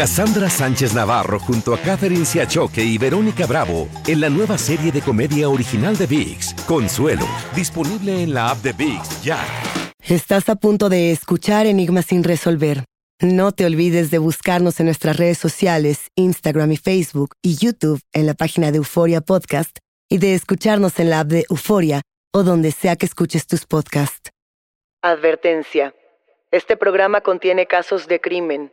Cassandra Sánchez Navarro junto a Catherine Siachoque y Verónica Bravo en la nueva serie de comedia original de VIX, Consuelo, disponible en la app de VIX ya. Estás a punto de escuchar Enigmas sin resolver. No te olvides de buscarnos en nuestras redes sociales, Instagram y Facebook y YouTube en la página de Euforia Podcast y de escucharnos en la app de Euforia o donde sea que escuches tus podcasts. Advertencia. Este programa contiene casos de crimen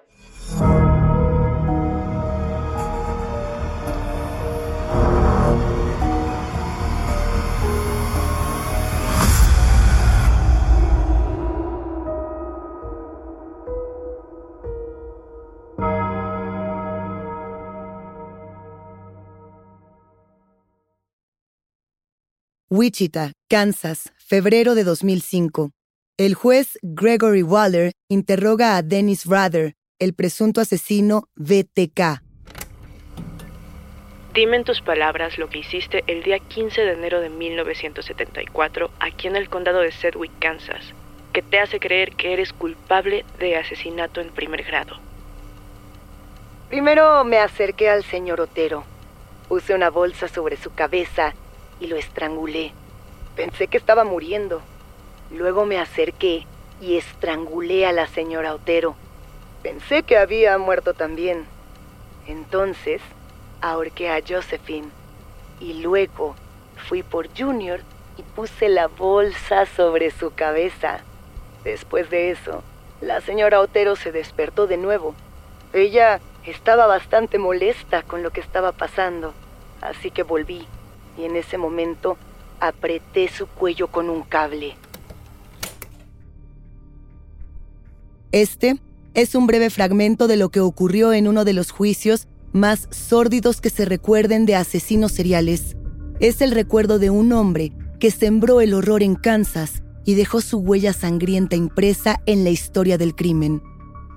Wichita, Kansas, febrero de 2005. El juez Gregory Waller interroga a Dennis Rather, el presunto asesino BTK. Dime en tus palabras lo que hiciste el día 15 de enero de 1974 aquí en el condado de Sedgwick, Kansas, que te hace creer que eres culpable de asesinato en primer grado. Primero me acerqué al señor Otero. Puse una bolsa sobre su cabeza y lo estrangulé. Pensé que estaba muriendo. Luego me acerqué y estrangulé a la señora Otero. Pensé que había muerto también. Entonces ahorqué a Josephine y luego fui por Junior y puse la bolsa sobre su cabeza. Después de eso, la señora Otero se despertó de nuevo. Ella estaba bastante molesta con lo que estaba pasando, así que volví y en ese momento apreté su cuello con un cable. Este es un breve fragmento de lo que ocurrió en uno de los juicios más sórdidos que se recuerden de asesinos seriales. Es el recuerdo de un hombre que sembró el horror en Kansas y dejó su huella sangrienta impresa en la historia del crimen.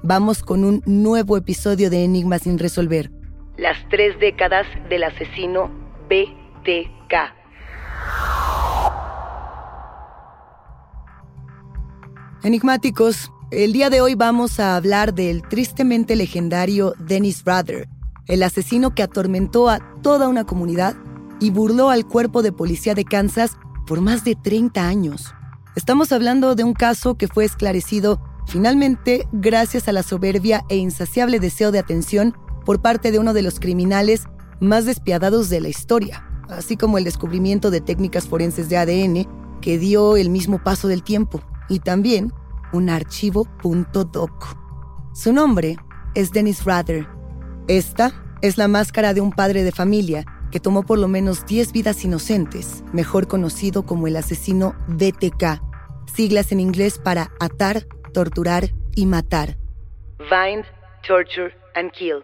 Vamos con un nuevo episodio de Enigmas sin resolver. Las tres décadas del asesino B. Enigmáticos, el día de hoy vamos a hablar del tristemente legendario Dennis Rader, el asesino que atormentó a toda una comunidad y burló al cuerpo de policía de Kansas por más de 30 años. Estamos hablando de un caso que fue esclarecido finalmente gracias a la soberbia e insaciable deseo de atención por parte de uno de los criminales más despiadados de la historia así como el descubrimiento de técnicas forenses de ADN que dio el mismo paso del tiempo, y también un archivo .doc. Su nombre es Dennis Rather. Esta es la máscara de un padre de familia que tomó por lo menos 10 vidas inocentes, mejor conocido como el asesino BTK, siglas en inglés para atar, torturar y matar. Find, torture and kill.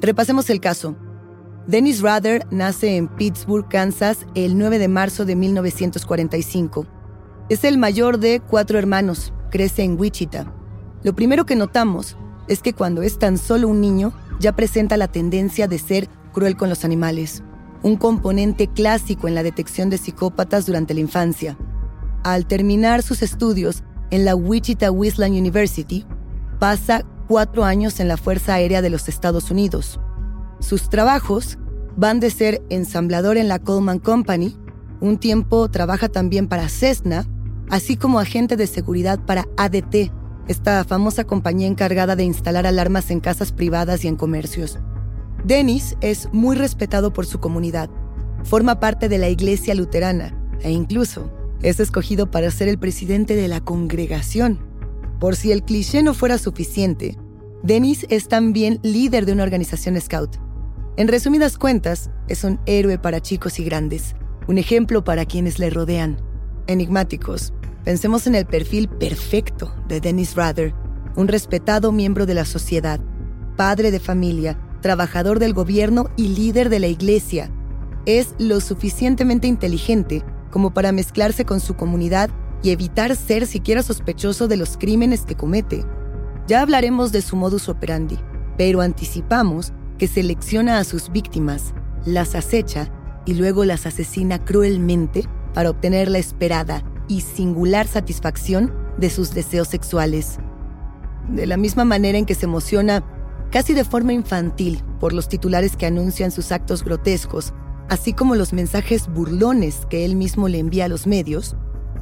Repasemos el caso. Dennis Rather nace en Pittsburgh, Kansas, el 9 de marzo de 1945. Es el mayor de cuatro hermanos, crece en Wichita. Lo primero que notamos es que cuando es tan solo un niño, ya presenta la tendencia de ser cruel con los animales, un componente clásico en la detección de psicópatas durante la infancia. Al terminar sus estudios en la Wichita Wisland University, pasa cuatro años en la Fuerza Aérea de los Estados Unidos. Sus trabajos van de ser ensamblador en la Coleman Company, un tiempo trabaja también para Cessna, así como agente de seguridad para ADT, esta famosa compañía encargada de instalar alarmas en casas privadas y en comercios. Dennis es muy respetado por su comunidad. Forma parte de la iglesia luterana e incluso es escogido para ser el presidente de la congregación. Por si el cliché no fuera suficiente, Dennis es también líder de una organización scout. En resumidas cuentas, es un héroe para chicos y grandes, un ejemplo para quienes le rodean. Enigmáticos, pensemos en el perfil perfecto de Dennis Rather, un respetado miembro de la sociedad, padre de familia, trabajador del gobierno y líder de la iglesia. Es lo suficientemente inteligente como para mezclarse con su comunidad y evitar ser siquiera sospechoso de los crímenes que comete. Ya hablaremos de su modus operandi, pero anticipamos que selecciona a sus víctimas, las acecha y luego las asesina cruelmente para obtener la esperada y singular satisfacción de sus deseos sexuales. De la misma manera en que se emociona casi de forma infantil por los titulares que anuncian sus actos grotescos, así como los mensajes burlones que él mismo le envía a los medios,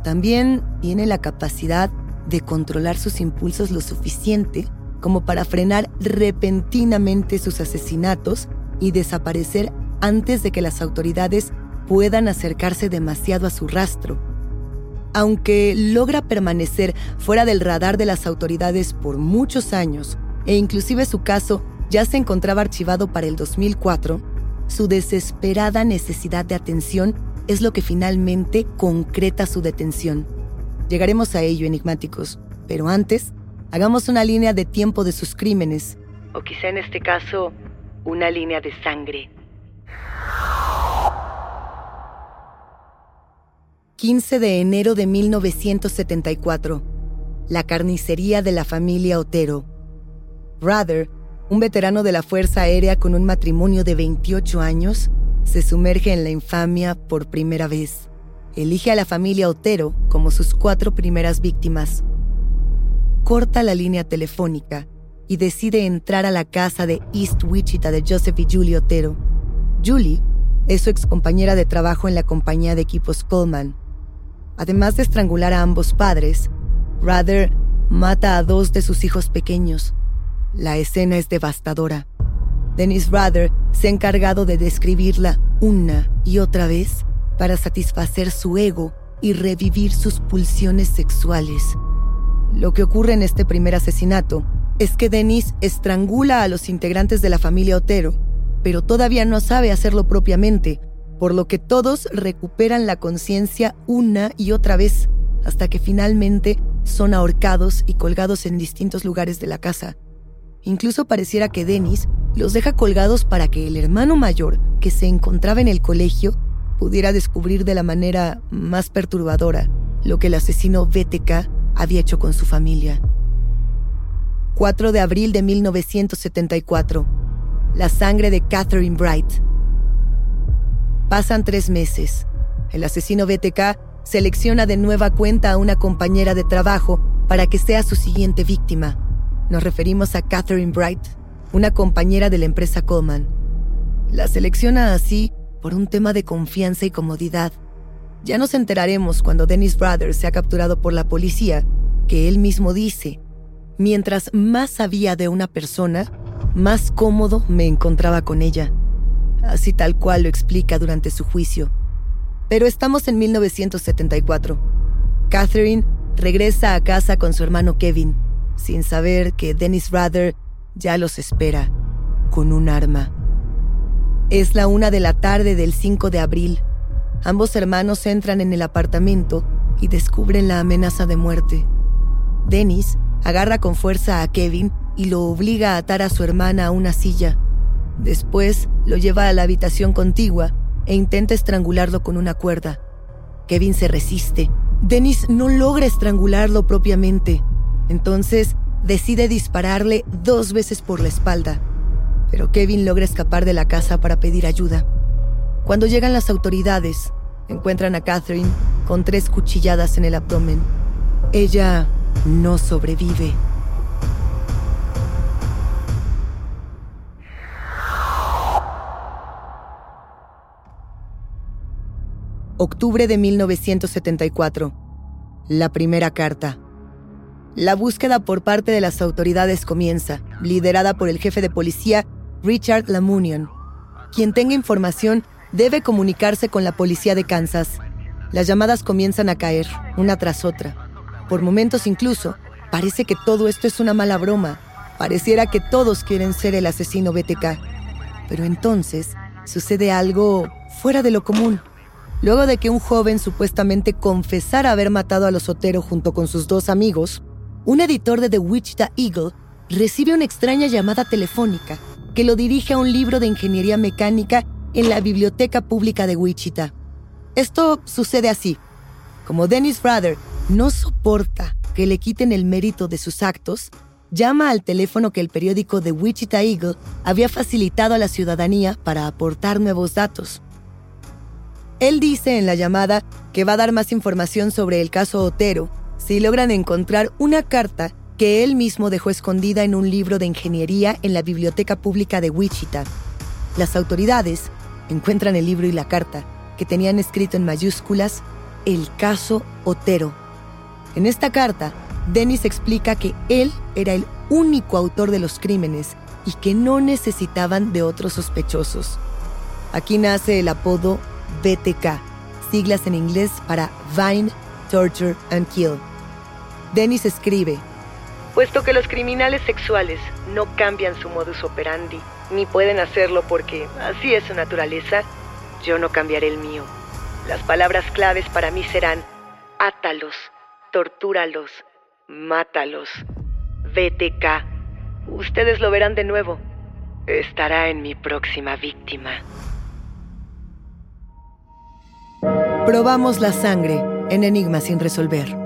también tiene la capacidad de controlar sus impulsos lo suficiente como para frenar repentinamente sus asesinatos y desaparecer antes de que las autoridades puedan acercarse demasiado a su rastro. Aunque logra permanecer fuera del radar de las autoridades por muchos años, e inclusive su caso ya se encontraba archivado para el 2004, su desesperada necesidad de atención es lo que finalmente concreta su detención. Llegaremos a ello, enigmáticos, pero antes, hagamos una línea de tiempo de sus crímenes, o quizá en este caso, una línea de sangre. 15 de enero de 1974. La carnicería de la familia Otero. Rather, un veterano de la Fuerza Aérea con un matrimonio de 28 años, se sumerge en la infamia por primera vez. Elige a la familia Otero como sus cuatro primeras víctimas. Corta la línea telefónica y decide entrar a la casa de East Wichita de Joseph y Julie Otero. Julie es su excompañera de trabajo en la compañía de equipos Coleman. Además de estrangular a ambos padres, Rather mata a dos de sus hijos pequeños. La escena es devastadora. Dennis Rather se ha encargado de describirla una y otra vez para satisfacer su ego y revivir sus pulsiones sexuales. Lo que ocurre en este primer asesinato es que Dennis estrangula a los integrantes de la familia Otero, pero todavía no sabe hacerlo propiamente, por lo que todos recuperan la conciencia una y otra vez, hasta que finalmente son ahorcados y colgados en distintos lugares de la casa. Incluso pareciera que Dennis los deja colgados para que el hermano mayor, que se encontraba en el colegio, pudiera descubrir de la manera más perturbadora lo que el asesino BTK había hecho con su familia. 4 de abril de 1974. La sangre de Catherine Bright. Pasan tres meses. El asesino BTK selecciona de nueva cuenta a una compañera de trabajo para que sea su siguiente víctima. Nos referimos a Catherine Bright, una compañera de la empresa Coleman. La selecciona así por un tema de confianza y comodidad. Ya nos enteraremos cuando Dennis Brothers sea capturado por la policía, que él mismo dice, mientras más sabía de una persona, más cómodo me encontraba con ella. Así tal cual lo explica durante su juicio. Pero estamos en 1974. Catherine regresa a casa con su hermano Kevin, sin saber que Dennis Rather ya los espera con un arma. Es la una de la tarde del 5 de abril. Ambos hermanos entran en el apartamento y descubren la amenaza de muerte. Dennis agarra con fuerza a Kevin y lo obliga a atar a su hermana a una silla. Después lo lleva a la habitación contigua e intenta estrangularlo con una cuerda. Kevin se resiste. Dennis no logra estrangularlo propiamente. Entonces decide dispararle dos veces por la espalda, pero Kevin logra escapar de la casa para pedir ayuda. Cuando llegan las autoridades, encuentran a Catherine con tres cuchilladas en el abdomen. Ella no sobrevive. Octubre de 1974. La primera carta. La búsqueda por parte de las autoridades comienza, liderada por el jefe de policía Richard Lamunion. Quien tenga información debe comunicarse con la policía de Kansas. Las llamadas comienzan a caer, una tras otra. Por momentos incluso, parece que todo esto es una mala broma. Pareciera que todos quieren ser el asesino BTK. Pero entonces sucede algo fuera de lo común. Luego de que un joven supuestamente confesara haber matado a los Otero junto con sus dos amigos, un editor de The Wichita Eagle recibe una extraña llamada telefónica que lo dirige a un libro de ingeniería mecánica en la Biblioteca Pública de Wichita. Esto sucede así. Como Dennis Rather no soporta que le quiten el mérito de sus actos, llama al teléfono que el periódico The Wichita Eagle había facilitado a la ciudadanía para aportar nuevos datos. Él dice en la llamada que va a dar más información sobre el caso Otero si logran encontrar una carta que él mismo dejó escondida en un libro de ingeniería en la Biblioteca Pública de Wichita. Las autoridades encuentran el libro y la carta, que tenían escrito en mayúsculas El caso Otero. En esta carta, Dennis explica que él era el único autor de los crímenes y que no necesitaban de otros sospechosos. Aquí nace el apodo BTK, siglas en inglés para Vine, Torture and Kill. Dennis escribe, Puesto que los criminales sexuales no cambian su modus operandi, ni pueden hacerlo porque así es su naturaleza, yo no cambiaré el mío. Las palabras claves para mí serán átalos, tortúralos, mátalos, BTK. Ustedes lo verán de nuevo. Estará en mi próxima víctima. Probamos la sangre en Enigma sin resolver.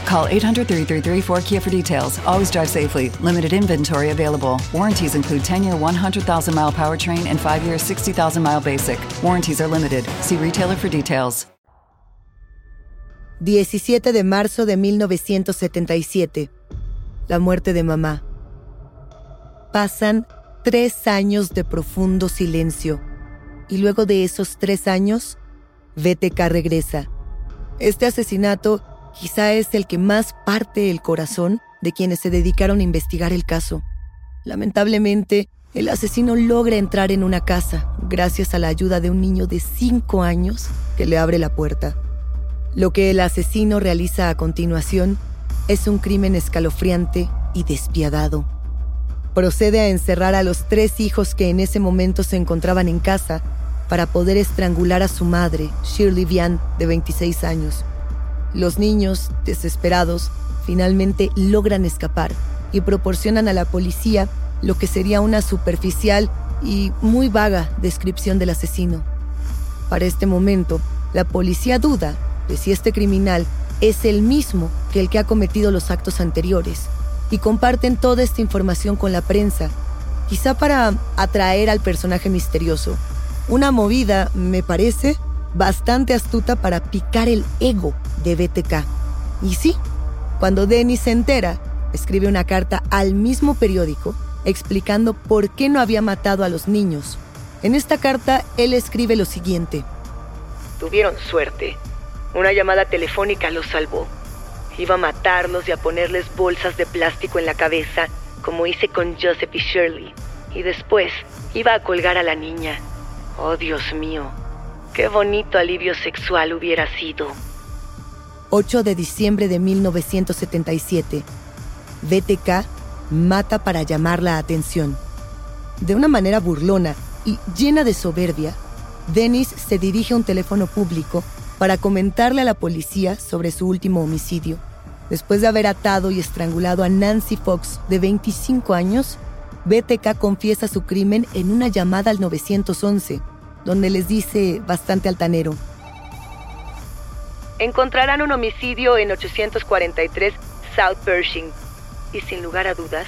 Call 800 333 4KIA for details. Always drive safely. Limited inventory available. Warranties include 10 year 100,000 mile powertrain and 5 year 60,000 mile basic. Warranties are limited. See retailer for details. 17 de marzo de 1977. La muerte de mamá. Pasan tres años de profundo silencio. Y luego de esos tres años, BTK regresa. Este asesinato quizá es el que más parte el corazón de quienes se dedicaron a investigar el caso. Lamentablemente, el asesino logra entrar en una casa gracias a la ayuda de un niño de 5 años que le abre la puerta. Lo que el asesino realiza a continuación es un crimen escalofriante y despiadado. Procede a encerrar a los tres hijos que en ese momento se encontraban en casa para poder estrangular a su madre, Shirley Vian, de 26 años. Los niños, desesperados, finalmente logran escapar y proporcionan a la policía lo que sería una superficial y muy vaga descripción del asesino. Para este momento, la policía duda de si este criminal es el mismo que el que ha cometido los actos anteriores y comparten toda esta información con la prensa, quizá para atraer al personaje misterioso. Una movida, me parece, bastante astuta para picar el ego de BTK. Y sí, cuando Dennis se entera, escribe una carta al mismo periódico explicando por qué no había matado a los niños. En esta carta, él escribe lo siguiente. Tuvieron suerte. Una llamada telefónica los salvó. Iba a matarlos y a ponerles bolsas de plástico en la cabeza, como hice con Joseph y Shirley. Y después iba a colgar a la niña. Oh, Dios mío, qué bonito alivio sexual hubiera sido. 8 de diciembre de 1977. BTK mata para llamar la atención. De una manera burlona y llena de soberbia, Dennis se dirige a un teléfono público para comentarle a la policía sobre su último homicidio. Después de haber atado y estrangulado a Nancy Fox, de 25 años, BTK confiesa su crimen en una llamada al 911, donde les dice bastante altanero. Encontrarán un homicidio en 843 South Pershing y sin lugar a dudas,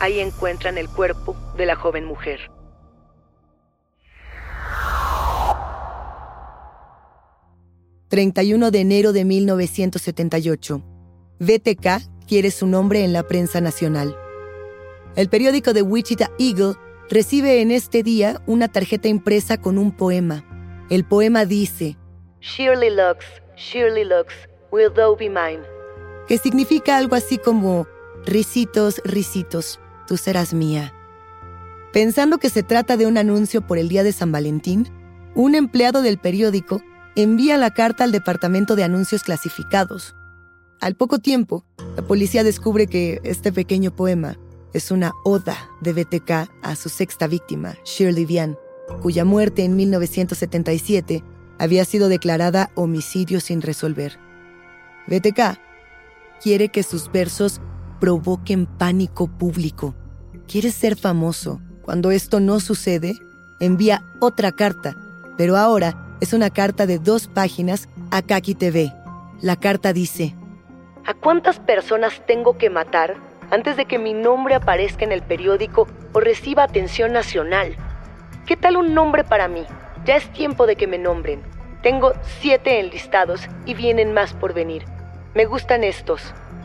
ahí encuentran el cuerpo de la joven mujer. ...31 de enero de 1978... BTK quiere su nombre en la prensa nacional. El periódico de Wichita Eagle recibe en este día una tarjeta impresa con un poema. El poema dice: Surely looks, looks, will thou be mine. Que significa algo así como: Risitos, risitos, tú serás mía. Pensando que se trata de un anuncio por el día de San Valentín, un empleado del periódico envía la carta al departamento de anuncios clasificados. Al poco tiempo, la policía descubre que este pequeño poema es una oda de BTK a su sexta víctima, Shirley Vian, cuya muerte en 1977 había sido declarada homicidio sin resolver. BTK quiere que sus versos provoquen pánico público. Quiere ser famoso. Cuando esto no sucede, envía otra carta, pero ahora es una carta de dos páginas a Kaki TV. La carta dice, ¿A cuántas personas tengo que matar antes de que mi nombre aparezca en el periódico o reciba atención nacional? ¿Qué tal un nombre para mí? Ya es tiempo de que me nombren. Tengo siete enlistados y vienen más por venir. Me gustan estos.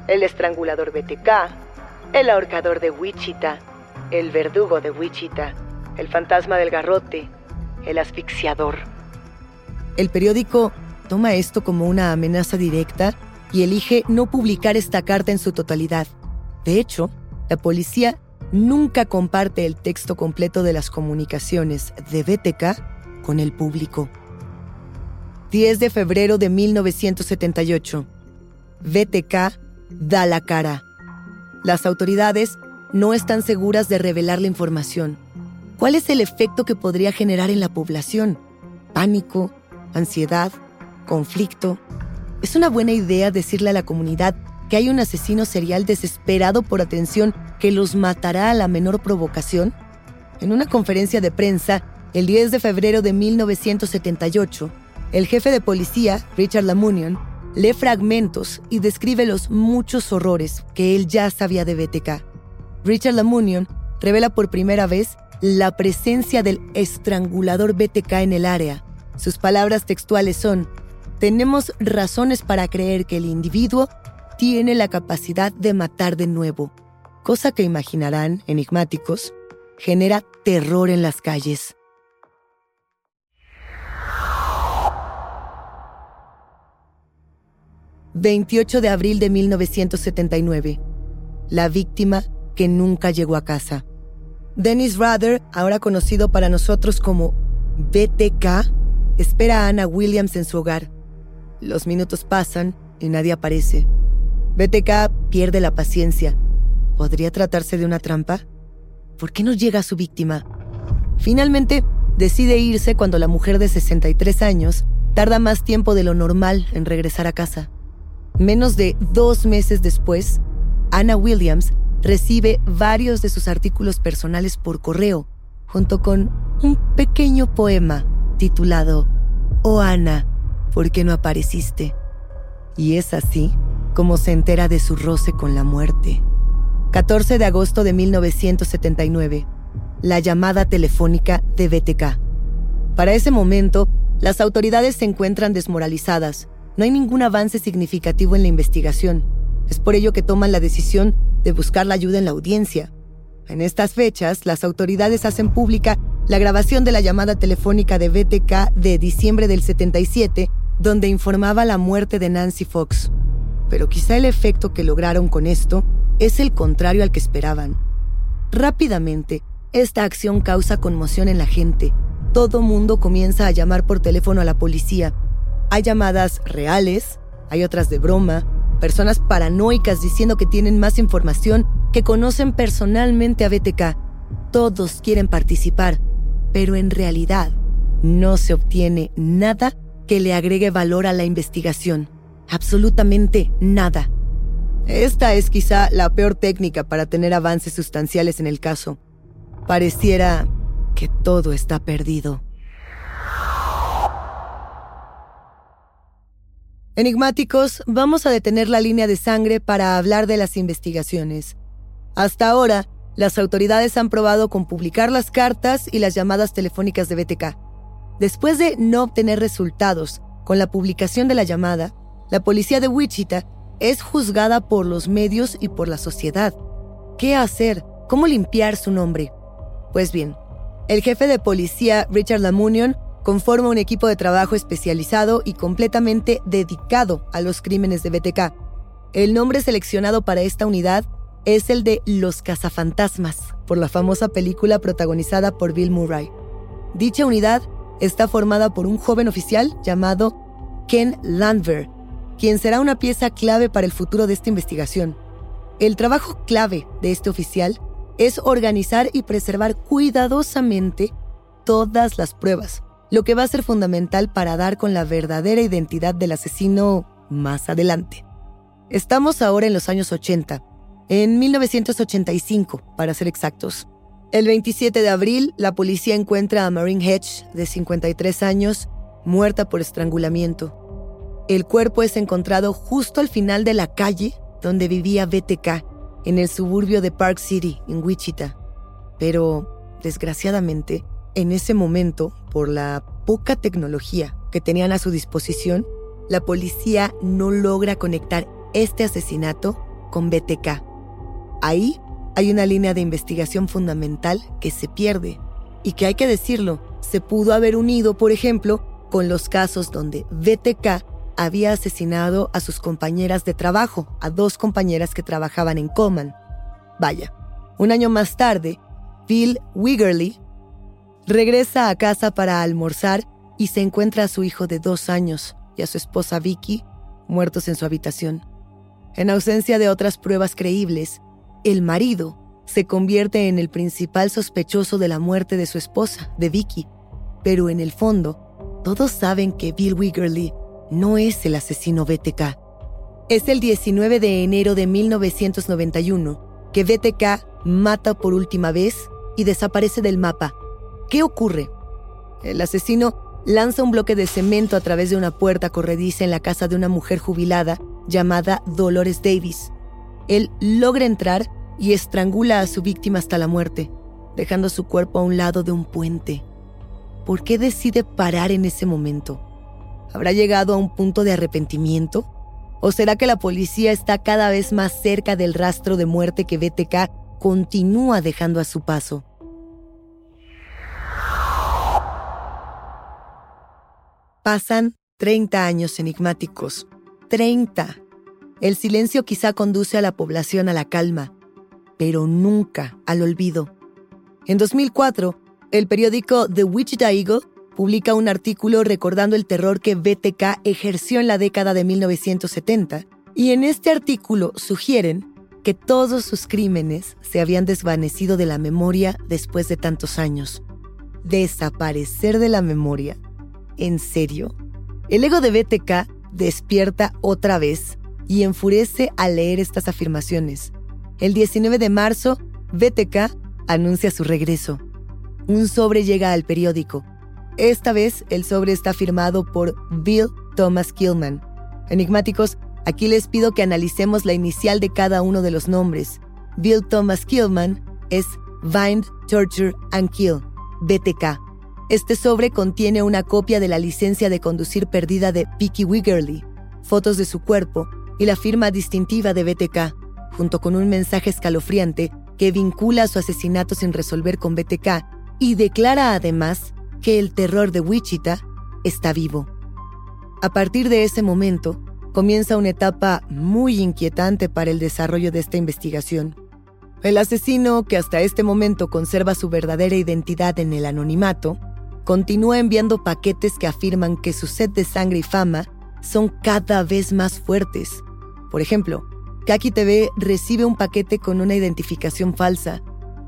El estrangulador BTK, el ahorcador de Wichita, el verdugo de Wichita, el fantasma del garrote, el asfixiador. El periódico toma esto como una amenaza directa y elige no publicar esta carta en su totalidad. De hecho, la policía nunca comparte el texto completo de las comunicaciones de BTK con el público. 10 de febrero de 1978. BTK da la cara. Las autoridades no están seguras de revelar la información. ¿Cuál es el efecto que podría generar en la población? ¿Pánico? ¿Ansiedad? ¿Conflicto? ¿Es una buena idea decirle a la comunidad que hay un asesino serial desesperado por atención que los matará a la menor provocación? En una conferencia de prensa, el 10 de febrero de 1978, el jefe de policía, Richard Lamunion, lee fragmentos y describe los muchos horrores que él ya sabía de BTK. Richard Lamunion revela por primera vez la presencia del estrangulador BTK en el área. Sus palabras textuales son, tenemos razones para creer que el individuo tiene la capacidad de matar de nuevo, cosa que imaginarán, enigmáticos, genera terror en las calles. ...28 de abril de 1979... ...la víctima que nunca llegó a casa... Dennis Rather, ahora conocido para nosotros como BTK... ...espera a Anna Williams en su hogar... Los minutos pasan y nadie aparece. BTK pierde la paciencia. ¿Podría tratarse de una trampa? ¿Por qué no llega a su víctima? Finalmente, decide irse cuando la mujer de 63 años tarda más tiempo de lo normal en regresar a casa. Menos de dos meses después, Anna Williams recibe varios de sus artículos personales por correo, junto con un pequeño poema titulado Oh Ana, ¿por qué no apareciste? Y es así como se entera de su roce con la muerte. 14 de agosto de 1979. La llamada telefónica de BTK. Para ese momento, las autoridades se encuentran desmoralizadas. No hay ningún avance significativo en la investigación. Es por ello que toman la decisión de buscar la ayuda en la audiencia. En estas fechas, las autoridades hacen pública la grabación de la llamada telefónica de BTK de diciembre del 77 donde informaba la muerte de Nancy Fox. Pero quizá el efecto que lograron con esto es el contrario al que esperaban. Rápidamente, esta acción causa conmoción en la gente. Todo mundo comienza a llamar por teléfono a la policía. Hay llamadas reales, hay otras de broma, personas paranoicas diciendo que tienen más información, que conocen personalmente a BTK. Todos quieren participar, pero en realidad no se obtiene nada que le agregue valor a la investigación. Absolutamente nada. Esta es quizá la peor técnica para tener avances sustanciales en el caso. Pareciera que todo está perdido. Enigmáticos, vamos a detener la línea de sangre para hablar de las investigaciones. Hasta ahora, las autoridades han probado con publicar las cartas y las llamadas telefónicas de BTK. Después de no obtener resultados con la publicación de la llamada, la policía de Wichita es juzgada por los medios y por la sociedad. ¿Qué hacer? ¿Cómo limpiar su nombre? Pues bien, el jefe de policía Richard Lamunion conforma un equipo de trabajo especializado y completamente dedicado a los crímenes de BTK. El nombre seleccionado para esta unidad es el de Los Cazafantasmas, por la famosa película protagonizada por Bill Murray. Dicha unidad está formada por un joven oficial llamado Ken Landver, quien será una pieza clave para el futuro de esta investigación. El trabajo clave de este oficial es organizar y preservar cuidadosamente todas las pruebas, lo que va a ser fundamental para dar con la verdadera identidad del asesino más adelante. Estamos ahora en los años 80, en 1985, para ser exactos. El 27 de abril, la policía encuentra a Marine Hedge, de 53 años, muerta por estrangulamiento. El cuerpo es encontrado justo al final de la calle donde vivía BTK, en el suburbio de Park City, en Wichita. Pero, desgraciadamente, en ese momento, por la poca tecnología que tenían a su disposición, la policía no logra conectar este asesinato con BTK. Ahí hay una línea de investigación fundamental que se pierde y que hay que decirlo, se pudo haber unido, por ejemplo, con los casos donde BTK había asesinado a sus compañeras de trabajo, a dos compañeras que trabajaban en Coman. Vaya, un año más tarde, Bill Wiggerly regresa a casa para almorzar y se encuentra a su hijo de dos años y a su esposa Vicky muertos en su habitación. En ausencia de otras pruebas creíbles, el marido se convierte en el principal sospechoso de la muerte de su esposa, de Vicky. Pero en el fondo, todos saben que Bill Wiggerly no es el asesino BTK. Es el 19 de enero de 1991 que BTK mata por última vez y desaparece del mapa. ¿Qué ocurre? El asesino lanza un bloque de cemento a través de una puerta corrediza en la casa de una mujer jubilada llamada Dolores Davis. Él logra entrar y estrangula a su víctima hasta la muerte, dejando su cuerpo a un lado de un puente. ¿Por qué decide parar en ese momento? ¿Habrá llegado a un punto de arrepentimiento? ¿O será que la policía está cada vez más cerca del rastro de muerte que BTK continúa dejando a su paso? Pasan 30 años enigmáticos. 30. El silencio quizá conduce a la población a la calma, pero nunca al olvido. En 2004, el periódico The Wichita Eagle publica un artículo recordando el terror que BTK ejerció en la década de 1970, y en este artículo sugieren que todos sus crímenes se habían desvanecido de la memoria después de tantos años. ¿Desaparecer de la memoria? ¿En serio? El ego de BTK despierta otra vez y enfurece al leer estas afirmaciones. El 19 de marzo, BTK anuncia su regreso. Un sobre llega al periódico esta vez el sobre está firmado por Bill Thomas Killman. Enigmáticos, aquí les pido que analicemos la inicial de cada uno de los nombres. Bill Thomas Killman es Bind, Torture and Kill, BTK. Este sobre contiene una copia de la licencia de conducir perdida de Vicky Wiggerly, fotos de su cuerpo y la firma distintiva de BTK, junto con un mensaje escalofriante que vincula su asesinato sin resolver con BTK y declara además que el terror de Wichita está vivo. A partir de ese momento, comienza una etapa muy inquietante para el desarrollo de esta investigación. El asesino, que hasta este momento conserva su verdadera identidad en el anonimato, continúa enviando paquetes que afirman que su sed de sangre y fama son cada vez más fuertes. Por ejemplo, Kaki TV recibe un paquete con una identificación falsa,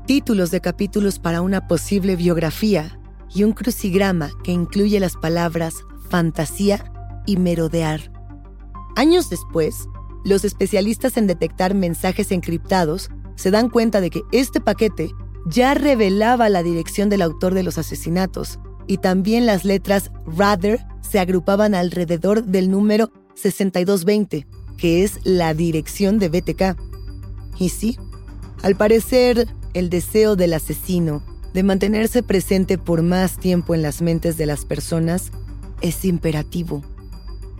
títulos de capítulos para una posible biografía y un crucigrama que incluye las palabras fantasía y merodear. Años después, los especialistas en detectar mensajes encriptados se dan cuenta de que este paquete ya revelaba la dirección del autor de los asesinatos y también las letras Rather se agrupaban alrededor del número 6220, que es la dirección de BTK. Y sí, al parecer, el deseo del asesino de mantenerse presente por más tiempo en las mentes de las personas es imperativo.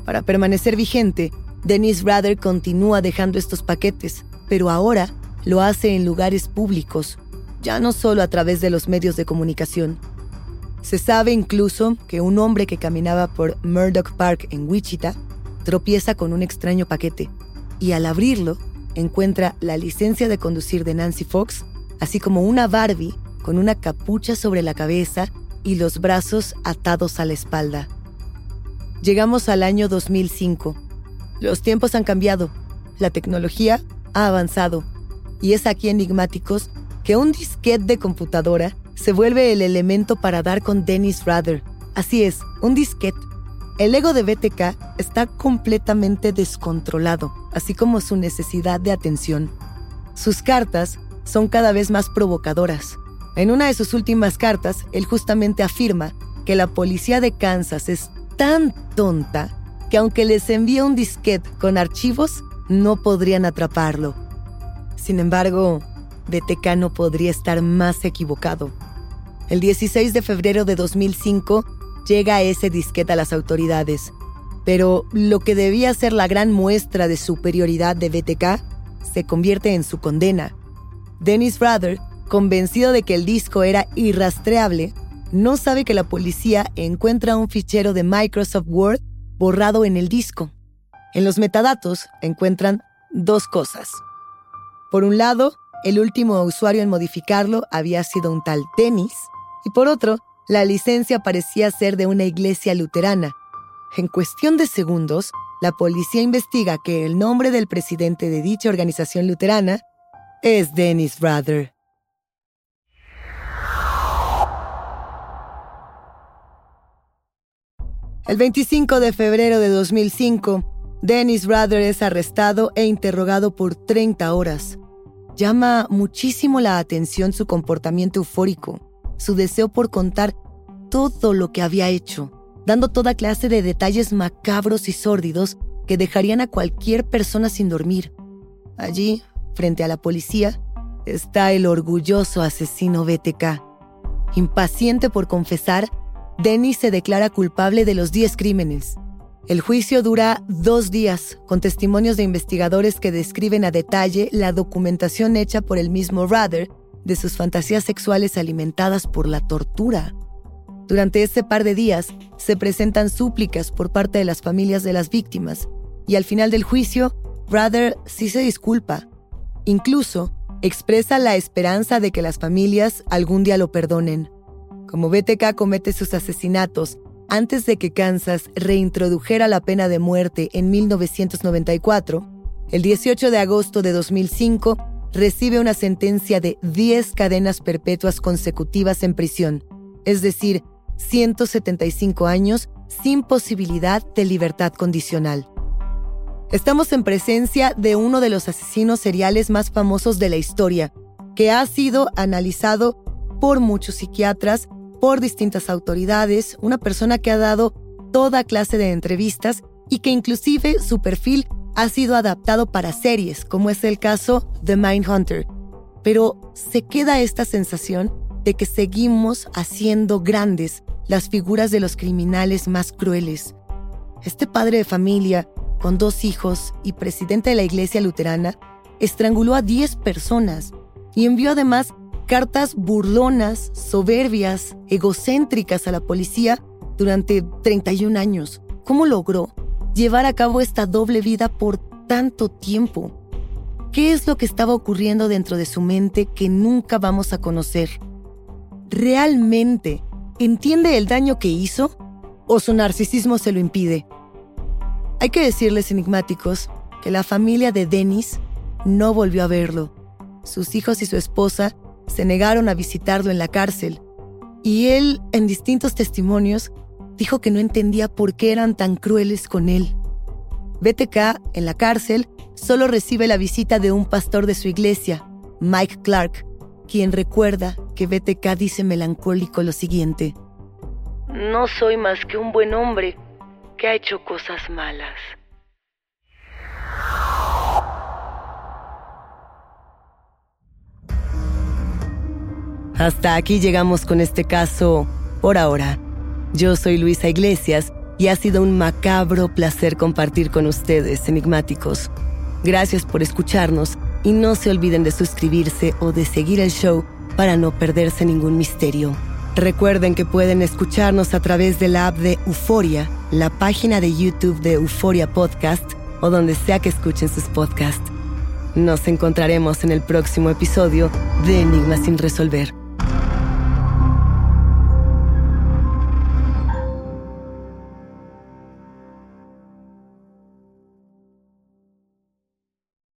Para permanecer vigente, Dennis Rather continúa dejando estos paquetes, pero ahora lo hace en lugares públicos, ya no solo a través de los medios de comunicación. Se sabe incluso que un hombre que caminaba por Murdoch Park en Wichita tropieza con un extraño paquete y al abrirlo encuentra la licencia de conducir de Nancy Fox, así como una Barbie con una capucha sobre la cabeza y los brazos atados a la espalda. Llegamos al año 2005. Los tiempos han cambiado, la tecnología ha avanzado y es aquí enigmáticos que un disquete de computadora se vuelve el elemento para dar con Dennis Rather. Así es, un disquete. El ego de BTK está completamente descontrolado, así como su necesidad de atención. Sus cartas son cada vez más provocadoras. En una de sus últimas cartas, él justamente afirma que la policía de Kansas es tan tonta que aunque les envíe un disquete con archivos, no podrían atraparlo. Sin embargo, BTK no podría estar más equivocado. El 16 de febrero de 2005 llega ese disquete a las autoridades, pero lo que debía ser la gran muestra de superioridad de BTK se convierte en su condena. Dennis Rather, convencido de que el disco era irrastreable, no sabe que la policía encuentra un fichero de Microsoft Word borrado en el disco. En los metadatos encuentran dos cosas. Por un lado, el último usuario en modificarlo había sido un tal Dennis, y por otro, la licencia parecía ser de una iglesia luterana. En cuestión de segundos, la policía investiga que el nombre del presidente de dicha organización luterana es Dennis Rather. El 25 de febrero de 2005, Dennis Rather es arrestado e interrogado por 30 horas. Llama muchísimo la atención su comportamiento eufórico, su deseo por contar todo lo que había hecho, dando toda clase de detalles macabros y sórdidos que dejarían a cualquier persona sin dormir. Allí, frente a la policía, está el orgulloso asesino BTK. Impaciente por confesar, Dennis se declara culpable de los 10 crímenes, el juicio dura dos días, con testimonios de investigadores que describen a detalle la documentación hecha por el mismo Rather de sus fantasías sexuales alimentadas por la tortura. Durante ese par de días se presentan súplicas por parte de las familias de las víctimas y al final del juicio, Rather sí se disculpa. Incluso expresa la esperanza de que las familias algún día lo perdonen. Como BTK comete sus asesinatos antes de que Kansas reintrodujera la pena de muerte en 1994, el 18 de agosto de 2005 recibe una sentencia de 10 cadenas perpetuas consecutivas en prisión, es decir, 175 años sin posibilidad de libertad condicional. Estamos en presencia de uno de los asesinos seriales más famosos de la historia, que ha sido analizado por muchos psiquiatras por distintas autoridades, una persona que ha dado toda clase de entrevistas y que inclusive su perfil ha sido adaptado para series, como es el caso de Mindhunter. Pero se queda esta sensación de que seguimos haciendo grandes las figuras de los criminales más crueles. Este padre de familia, con dos hijos y presidente de la iglesia luterana, estranguló a 10 personas y envió además cartas burlonas, soberbias, egocéntricas a la policía durante 31 años. ¿Cómo logró llevar a cabo esta doble vida por tanto tiempo? ¿Qué es lo que estaba ocurriendo dentro de su mente que nunca vamos a conocer? ¿Realmente entiende el daño que hizo o su narcisismo se lo impide? Hay que decirles enigmáticos que la familia de Dennis no volvió a verlo. Sus hijos y su esposa se negaron a visitarlo en la cárcel y él, en distintos testimonios, dijo que no entendía por qué eran tan crueles con él. BTK, en la cárcel, solo recibe la visita de un pastor de su iglesia, Mike Clark, quien recuerda que BTK dice melancólico lo siguiente. No soy más que un buen hombre que ha hecho cosas malas. Hasta aquí llegamos con este caso por ahora. Yo soy Luisa Iglesias y ha sido un macabro placer compartir con ustedes, enigmáticos. Gracias por escucharnos y no se olviden de suscribirse o de seguir el show para no perderse ningún misterio. Recuerden que pueden escucharnos a través de la app de Euforia, la página de YouTube de Euforia Podcast o donde sea que escuchen sus podcasts. Nos encontraremos en el próximo episodio de Enigmas sin resolver.